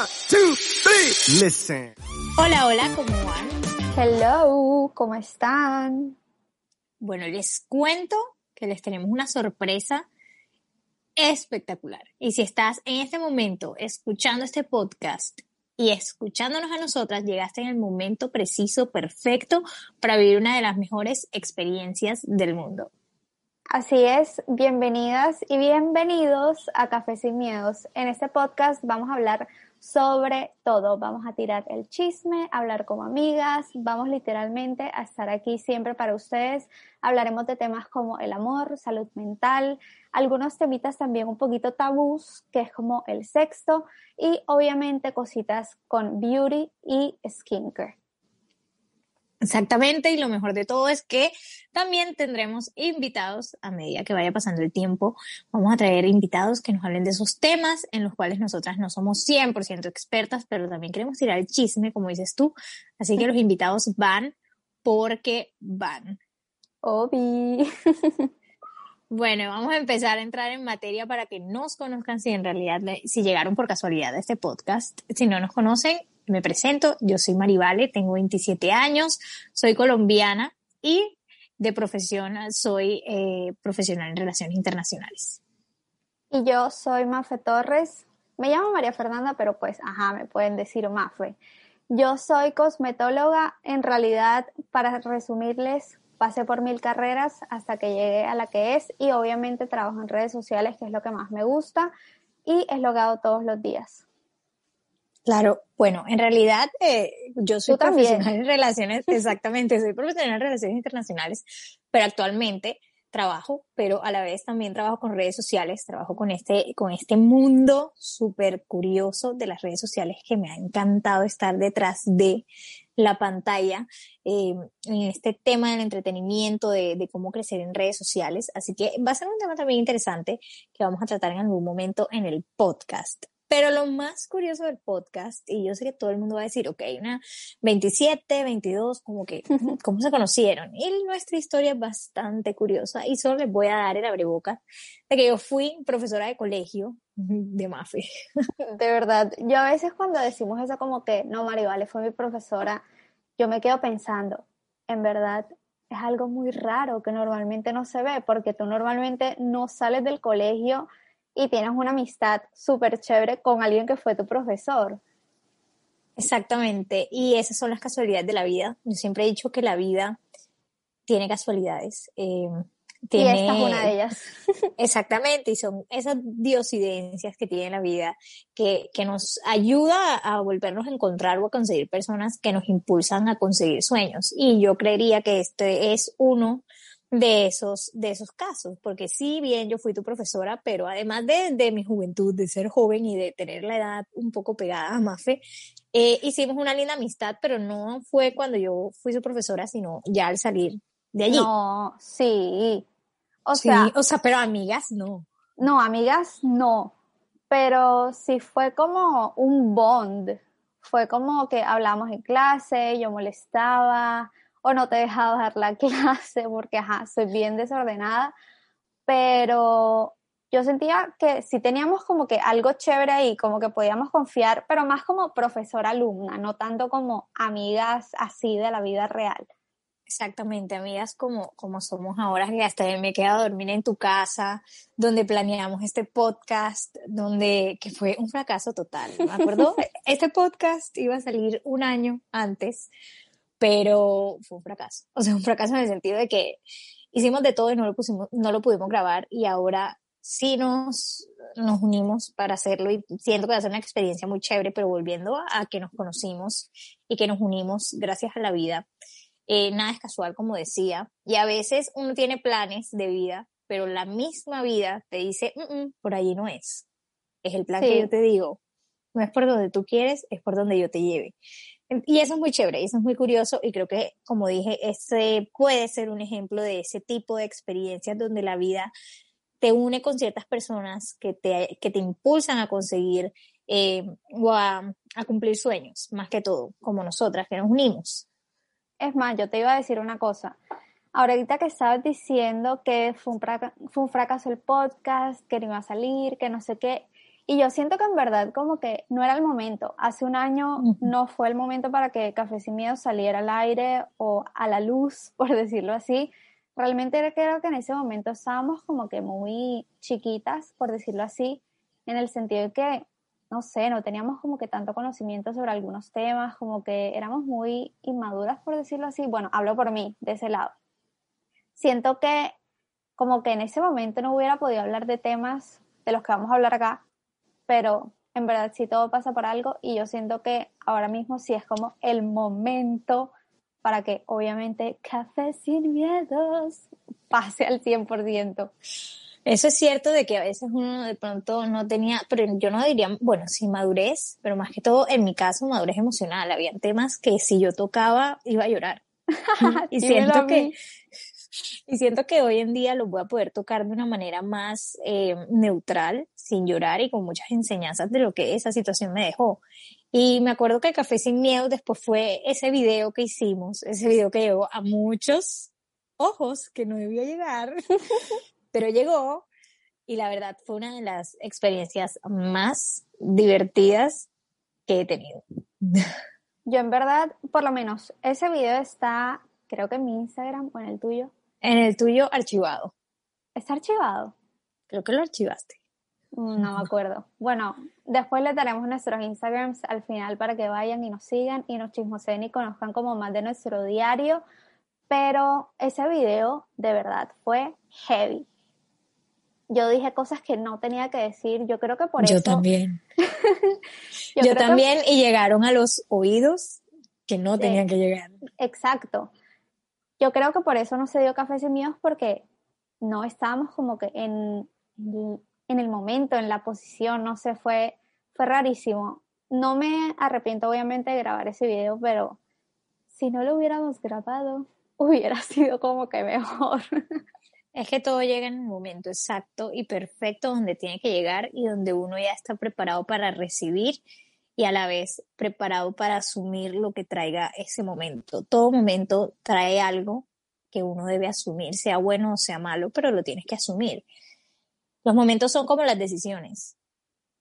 One, two, three, listen. Hola, hola, ¿cómo van? Hello, ¿cómo están? Bueno, les cuento que les tenemos una sorpresa espectacular. Y si estás en este momento escuchando este podcast y escuchándonos a nosotras, llegaste en el momento preciso, perfecto, para vivir una de las mejores experiencias del mundo. Así es, bienvenidas y bienvenidos a Café Sin Miedos. En este podcast vamos a hablar sobre todo, vamos a tirar el chisme, hablar como amigas, vamos literalmente a estar aquí siempre para ustedes. Hablaremos de temas como el amor, salud mental, algunos temitas también un poquito tabús, que es como el sexo, y obviamente cositas con beauty y skincare. Exactamente, y lo mejor de todo es que también tendremos invitados a medida que vaya pasando el tiempo. Vamos a traer invitados que nos hablen de esos temas en los cuales nosotras no somos 100% expertas, pero también queremos tirar el chisme, como dices tú. Así que los invitados van porque van. Obi. Bueno, vamos a empezar a entrar en materia para que nos conozcan si en realidad, si llegaron por casualidad a este podcast. Si no nos conocen, me presento, yo soy Marivale, tengo 27 años, soy colombiana y de profesión soy eh, profesional en relaciones internacionales. Y yo soy Mafe Torres, me llamo María Fernanda, pero pues, ajá, me pueden decir Mafe. Yo soy cosmetóloga, en realidad, para resumirles, pasé por mil carreras hasta que llegué a la que es y obviamente trabajo en redes sociales, que es lo que más me gusta y es lo todos los días. Claro, bueno, en realidad eh, yo soy profesional en relaciones, exactamente, soy profesional en relaciones internacionales, pero actualmente trabajo, pero a la vez también trabajo con redes sociales, trabajo con este, con este mundo súper curioso de las redes sociales que me ha encantado estar detrás de la pantalla eh, en este tema del entretenimiento, de, de, cómo crecer en redes sociales. Así que va a ser un tema también interesante que vamos a tratar en algún momento en el podcast. Pero lo más curioso del podcast, y yo sé que todo el mundo va a decir, ok, una 27, 22, como que, ¿cómo se conocieron? Y nuestra historia es bastante curiosa y solo les voy a dar el abreboca de que yo fui profesora de colegio de MAFE. De verdad, yo a veces cuando decimos eso como que, no, Marivale fue mi profesora, yo me quedo pensando, en verdad, es algo muy raro que normalmente no se ve, porque tú normalmente no sales del colegio y tienes una amistad súper chévere con alguien que fue tu profesor. Exactamente, y esas son las casualidades de la vida. Yo siempre he dicho que la vida tiene casualidades. Eh, tiene, y esta es una de ellas. Exactamente, y son esas diosidencias que tiene la vida que, que nos ayuda a volvernos a encontrar o a conseguir personas que nos impulsan a conseguir sueños. Y yo creería que este es uno de esos, de esos casos, porque sí, bien, yo fui tu profesora, pero además de, de mi juventud, de ser joven y de tener la edad un poco pegada a Mafe, eh, hicimos una linda amistad, pero no fue cuando yo fui su profesora, sino ya al salir de allí. No, sí. O sea, o sea, pero amigas no. No, amigas no. Pero sí fue como un bond. Fue como que hablamos en clase, yo molestaba, o no te he dejado dar la clase porque, ajá, soy bien desordenada, pero yo sentía que sí teníamos como que algo chévere ahí, como que podíamos confiar, pero más como profesora-alumna, no tanto como amigas así de la vida real. Exactamente, amigas como, como somos ahora, que hasta me he quedado a dormir en tu casa, donde planeamos este podcast, donde, que fue un fracaso total, ¿me acuerdo? este podcast iba a salir un año antes, pero fue un fracaso. O sea, un fracaso en el sentido de que hicimos de todo y no lo, pusimos, no lo pudimos grabar y ahora sí nos, nos unimos para hacerlo y siento que va a ser una experiencia muy chévere, pero volviendo a, que nos conocimos y que nos unimos gracias a la vida. Eh, nada es casual, como decía, y a veces uno tiene planes de vida, pero la misma vida te dice, mm, mm, por allí no es. Es el plan que yo te digo, no es por donde tú quieres, es por donde yo te lleve. Y eso es muy chévere, eso es muy curioso y creo que, como dije, ese puede ser un ejemplo de ese tipo de experiencias donde la vida te une con ciertas personas que te, que te impulsan a conseguir eh, o a, cumplir sueños, más que todo, como nosotras que nos unimos. Es más, yo te iba a decir una cosa. Ahorita que estabas diciendo que fue un, fue un fracaso el podcast, que no iba a salir, que no sé qué, Y yo siento que en verdad como que no era el momento. Hace un año no fue el momento para que Café Sin Miedo saliera al aire o a la luz, por decirlo así. Realmente creo que en ese momento estábamos como que muy chiquitas, por decirlo así, en el sentido de que, no sé, no teníamos como que tanto conocimiento sobre algunos temas, como que éramos muy inmaduras, por decirlo así. Bueno, hablo por mí, de ese lado. Siento que como que en ese momento no hubiera podido hablar de temas de los que vamos a hablar acá, pero en verdad sí todo pasa por algo y yo siento que ahora mismo sí es como el momento para que obviamente Café sin miedos pase al 100%. Eso es cierto de que a veces uno de pronto no tenía, pero yo no diría, bueno, sí madurez, pero más que todo en mi caso madurez emocional. Habían temas que si yo tocaba iba a llorar. y siento que y siento que hoy en día lo voy a poder tocar de una manera más eh, neutral, sin llorar y con muchas enseñanzas de lo que esa situación me dejó. Y me acuerdo que Café Sin Miedo después fue ese video que hicimos, ese video que llegó a muchos ojos, que no debió llegar, pero llegó y la verdad fue una de las experiencias más divertidas que he tenido. Yo en verdad, por lo menos, ese video está, creo que en mi Instagram o en el tuyo. En el tuyo archivado. ¿Está archivado? Creo que lo archivaste. Mm, no me acuerdo. Bueno, después le daremos nuestros Instagrams al final para que vayan y nos sigan y nos chismoseen y conozcan como más de nuestro diario. Pero ese video de verdad fue heavy. Yo dije cosas que no tenía que decir. Yo creo que por eso. Yo también. yo, también y llegaron a los oídos que no tenían que llegar. Exacto. Yo creo que por eso no se dio cafés y míos porque no estábamos como que en, en el momento, en la posición, no sé, fue, fue rarísimo. No me arrepiento obviamente de grabar ese video, pero si no lo hubiéramos grabado, hubiera sido como que mejor. Es que todo llega en un momento exacto y perfecto donde tiene que llegar y donde uno ya está preparado para recibir y a la vez preparado para asumir lo que traiga ese momento. Todo momento trae algo que uno debe asumir, sea bueno o sea malo, pero lo tienes que asumir. Los momentos son como las decisiones.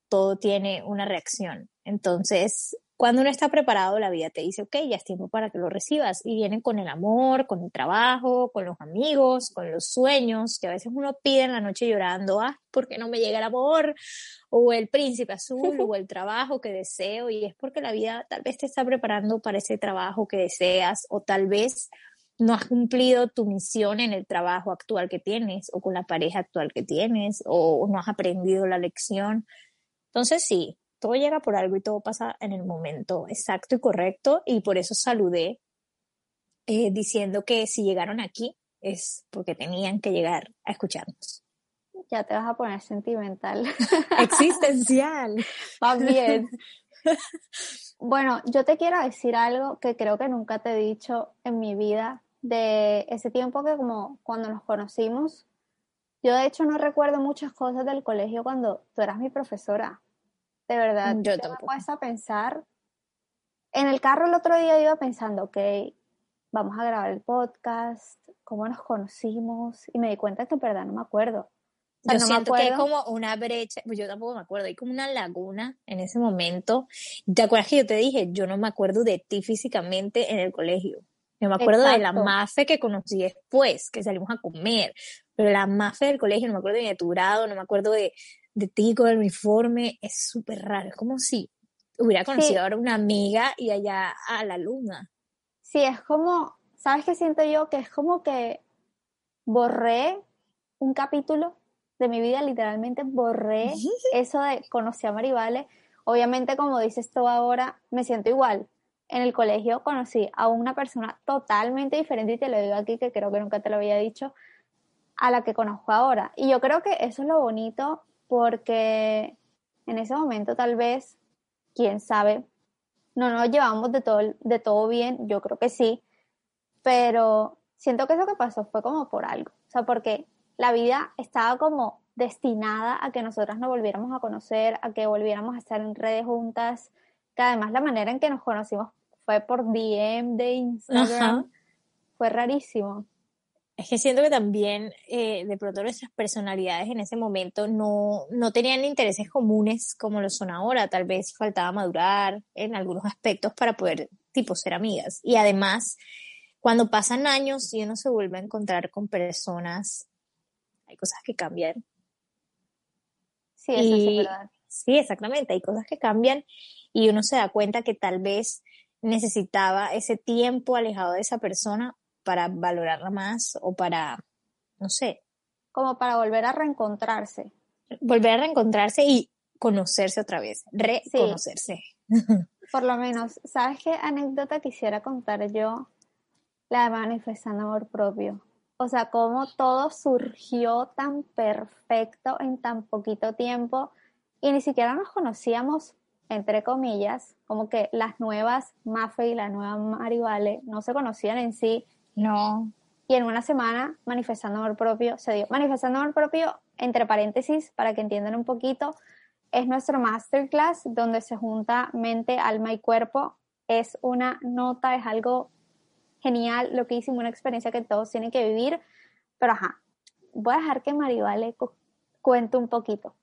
Todo tiene una reacción. Entonces, cuando uno está preparado, la vida te dice, ok, ya es tiempo para que lo recibas. Y vienen con el amor, con el trabajo, con los amigos, con los sueños, que a veces uno pide en la noche llorando, ah, ¿por qué no me llega el amor? O el príncipe azul, o el trabajo que deseo. Y es porque la vida tal vez te está preparando para ese trabajo que deseas, o tal vez no has cumplido tu misión en el trabajo actual que tienes o con la pareja actual que tienes o no has aprendido la lección. Entonces sí, todo llega por algo y todo pasa en el momento exacto y correcto y por eso saludé eh, diciendo que si llegaron aquí es porque tenían que llegar a escucharnos. Ya te vas a poner sentimental. Existencial. También. Bueno, yo te quiero decir algo que creo que nunca te he dicho en mi vida de ese tiempo que como cuando nos conocimos, yo de hecho no recuerdo muchas cosas del colegio cuando tú eras mi profesora. De verdad, yo tampoco. Me a pensar. En el carro el otro día iba pensando, ok, vamos a grabar el podcast, cómo nos conocimos, y me di cuenta que en verdad no me acuerdo. yo siento que hay como una brecha, pues yo tampoco me acuerdo, hay como una laguna en ese momento. ¿Te acuerdas que yo te dije, yo no me acuerdo de ti físicamente en el colegio? Yo me acuerdo de la mafe que conocí después, que salimos a comer, pero la mafe del colegio, no me acuerdo ni de tu grado, no me acuerdo de, de ti con el uniforme, es súper raro, es como si hubiera conocido ahora una amiga y allá a la luna. Sí, es como, ¿sabes qué siento yo? Que es como que borré un capítulo de mi vida, literalmente borré eso de conocí a Marivale. Obviamente, como dices tú ahora, me siento igual en el colegio conocí a una persona totalmente diferente, y te lo digo aquí que creo que nunca te lo había dicho, a la que conozco ahora. Y yo creo que eso es lo bonito porque en ese momento tal vez, quién sabe, no nos llevamos de todo, de todo bien, yo creo que sí, pero siento que eso que pasó fue como por algo, o sea, porque la vida estaba como destinada a que nosotras nos volviéramos a conocer, a que volviéramos a estar en redes juntas, que además la manera en que nos conocimos fue por DM de Instagram. Fue rarísimo. Es que siento que también eh, de pronto nuestras personalidades en ese momento no, no tenían intereses comunes como lo son ahora. Tal vez faltaba madurar en algunos aspectos para poder, tipo, ser amigas. Y además, cuando pasan años y uno se vuelve a encontrar con personas, hay cosas que cambian. Sí, eso es verdad. Sí, exactamente. Hay cosas que cambian y uno se da cuenta que tal vez necesitaba ese tiempo alejado de esa persona para valorarla más o para, no sé. Como para volver a reencontrarse. Volver a reencontrarse y conocerse otra vez, reconocerse. Por lo menos, ¿sabes qué anécdota quisiera contar yo? La de manifestando amor propio. O sea, cómo todo surgió tan perfecto en tan poquito tiempo y ni siquiera nos conocíamos, entre comillas, como que las nuevas Mafe y la nueva Marivale no se conocían en sí, no. Y en una semana, manifestando amor propio, se dio. Manifestando amor propio, entre paréntesis, para que entiendan un poquito, es nuestro masterclass donde se junta mente, alma y cuerpo. Es una nota, es algo genial, lo que hicimos, una experiencia que todos tienen que vivir. Pero ajá, voy a dejar que Marivale cuente un poquito.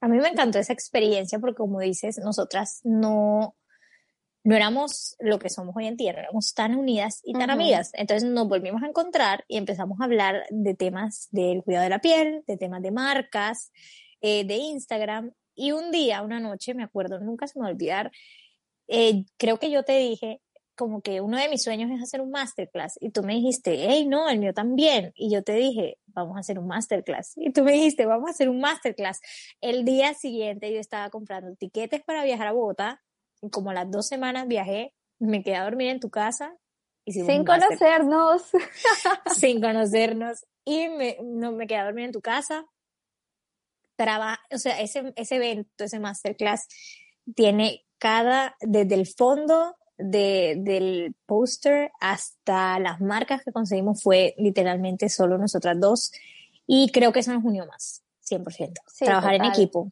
A mí me encantó esa experiencia porque como dices, nosotras no, no éramos lo que somos hoy en día, no éramos tan unidas y tan amigas. Entonces nos volvimos a encontrar y empezamos a hablar de temas del cuidado de la piel, de temas de marcas, eh, de Instagram. Y un día, una noche, me acuerdo, nunca se me va a olvidar, eh, creo que yo te dije como que uno de mis sueños es hacer un masterclass y tú me dijiste, hey, no, el mío también. Y yo te dije, vamos a hacer un masterclass. Y tú me dijiste, vamos a hacer un masterclass. El día siguiente yo estaba comprando tiquetes para viajar a Bogotá como las dos semanas viajé, me quedé a dormir en tu casa. Sin conocernos. sin conocernos. Y me, no, me quedé a dormir en tu casa. Traba, o sea, ese, ese evento, ese masterclass, tiene cada, desde el fondo de, del póster hasta las marcas que conseguimos fue literalmente solo nosotras dos. Y creo que eso nos unió más, 100%. Trabajar en equipo.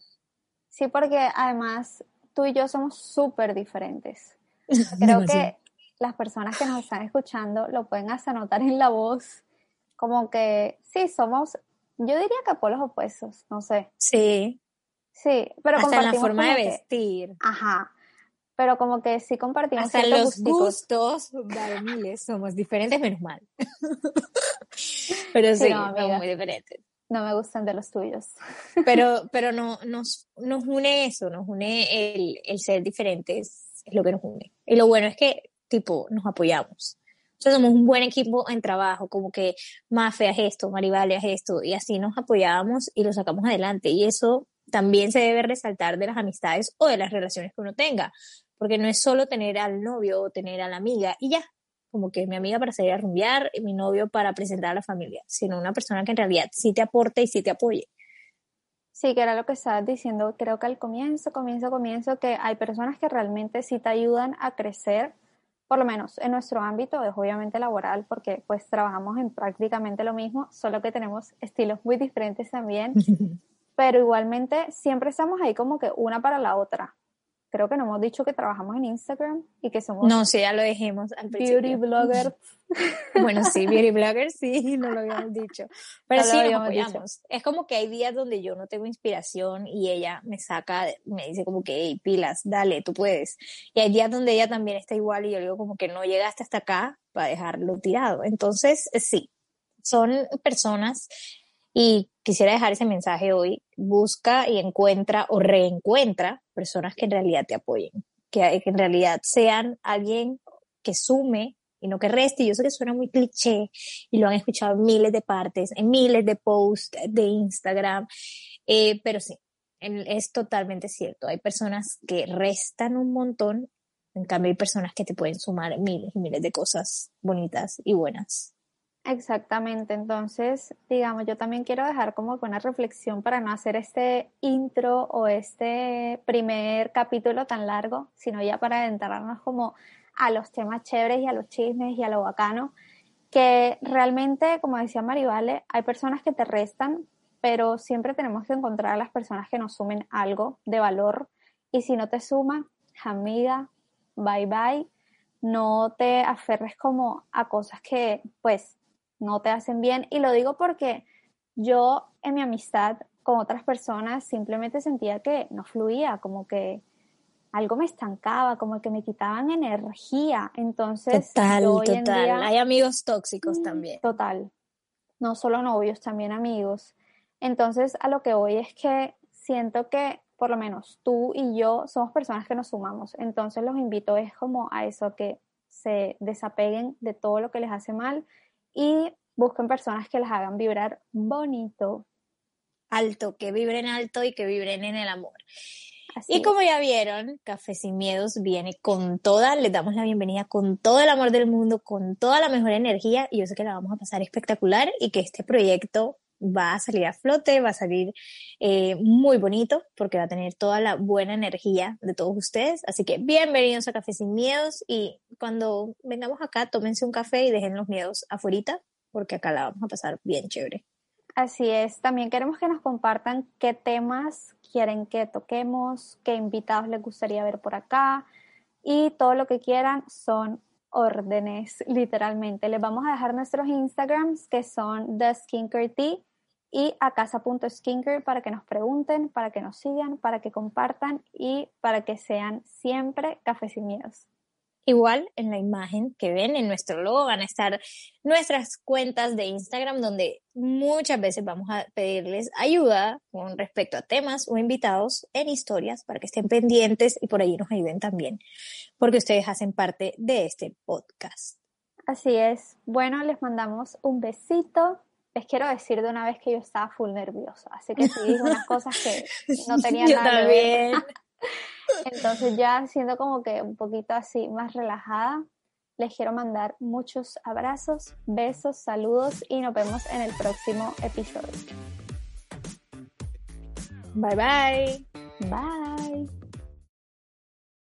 Sí, porque además tú y yo somos súper diferentes. Creo que las personas que nos están escuchando lo pueden hasta notar en la voz, como que sí, somos, yo diría que polos opuestos, no sé. Sí. Sí, pero hasta en la forma de vestir. ajá. Pero como que sí compartimos hasta los gustos varoniles somos diferentes, menos mal. pero sí, somos muy diferentes no me gustan de los tuyos. Pero, pero no, nos, nos une eso, nos une el, el ser diferentes, es lo que nos une. Y lo bueno es que, tipo, nos apoyamos. Somos un buen equipo en trabajo, como que Mafe haz esto, Maribale haz esto, y así nos apoyamos y lo sacamos adelante. Y eso también se debe resaltar de las amistades o de las relaciones que uno tenga, porque no es solo tener al novio o tener a la amiga y ya, como que mi amiga para salir a rumbear, mi novio para presentar a la familia, sino una persona que en realidad sí te aporte y sí te apoye. Sí, que era lo que estabas diciendo, creo que al comienzo, comienzo, comienzo, que hay personas que realmente sí te ayudan a crecer, por lo menos en nuestro ámbito, es obviamente laboral, porque pues trabajamos en prácticamente lo mismo, solo que tenemos estilos muy diferentes también, pero igualmente siempre estamos ahí como que una para la otra creo que no hemos dicho que trabajamos en Instagram y que somos... No, sí, ya lo dijimos al principio. Beauty bloggers. bueno, sí, beauty bloggers, sí, no lo habíamos dicho. Pero sí, nos apoyamos. Es como que hay días donde yo no tengo inspiración y ella me saca, me dice como que, hey, pilas, dale, tú puedes. Y hay días donde ella también está igual y yo digo como que no llegaste hasta acá para dejarlo tirado. Entonces, sí, son personas y quisiera dejar ese mensaje hoy. Busca y encuentra o reencuentra personas que en realidad te apoyen, que, en realidad sean alguien que sume y no que reste. Yo sé que suena muy cliché y lo han escuchado en miles de partes, en miles de posts de Instagram, eh, pero sí, es totalmente cierto. Hay personas que restan un montón, en cambio hay personas que te pueden sumar miles y miles de cosas bonitas y buenas. Exactamente, entonces, digamos, yo también quiero dejar como una reflexión para no hacer este intro o este primer capítulo tan largo, sino ya para adentrarnos como a los temas chéveres y a los chismes y a lo bacano, que realmente, como decía Marivale, hay personas que te restan, pero siempre tenemos que encontrar a las personas que nos sumen algo de valor. Y si no te suma, amiga, bye bye, no te aferres como a cosas que pues no te hacen bien. Y lo digo porque yo en mi amistad con otras personas simplemente sentía que no fluía, como que algo me estancaba, como que me quitaban energía. Entonces, total, total. Día, Hay amigos tóxicos mm, también. Total. No solo novios, también amigos. Entonces, a lo que voy es que siento que por lo menos tú y yo somos personas que nos sumamos. Entonces, los invito es como a eso, que se desapeguen de todo lo que les hace mal y busquen personas que les hagan vibrar bonito. Alto, que vibren alto y que vibren en el amor y como ya vieron, Café Sin Miedos viene con toda, les damos la bienvenida con todo el amor del mundo, con toda la mejor energía y yo sé que la vamos a pasar espectacular y que este proyecto va a salir a flote, va a salir eh, muy bonito porque va a tener toda la buena energía de todos ustedes. Así que bienvenidos a Café Sin Miedos y cuando vengamos acá, tómense un café y dejen los miedos afuera porque acá la vamos a pasar bien chévere. Así es, también queremos que nos compartan qué temas quieren que toquemos, qué invitados les gustaría ver por acá y todo lo que quieran son órdenes, literalmente. Les vamos a dejar nuestros Instagrams que son The y a para que nos pregunten, para que nos sigan, para que compartan y para que sean siempre miedos. Igual en la imagen que ven en nuestro logo van a estar nuestras cuentas de Instagram donde muchas veces vamos a pedirles ayuda con respecto a temas o invitados en historias para que estén pendientes y por ahí nos ayuden también porque ustedes hacen parte de este podcast. Así es. Bueno, les mandamos un besito. Les quiero decir de una vez que yo estaba full nerviosa, así que sí unas cosas que no tenían nada que ver. Entonces ya siendo como que un poquito así más relajada, les quiero mandar muchos abrazos, besos, saludos y nos vemos en el próximo episodio. Bye bye. Bye.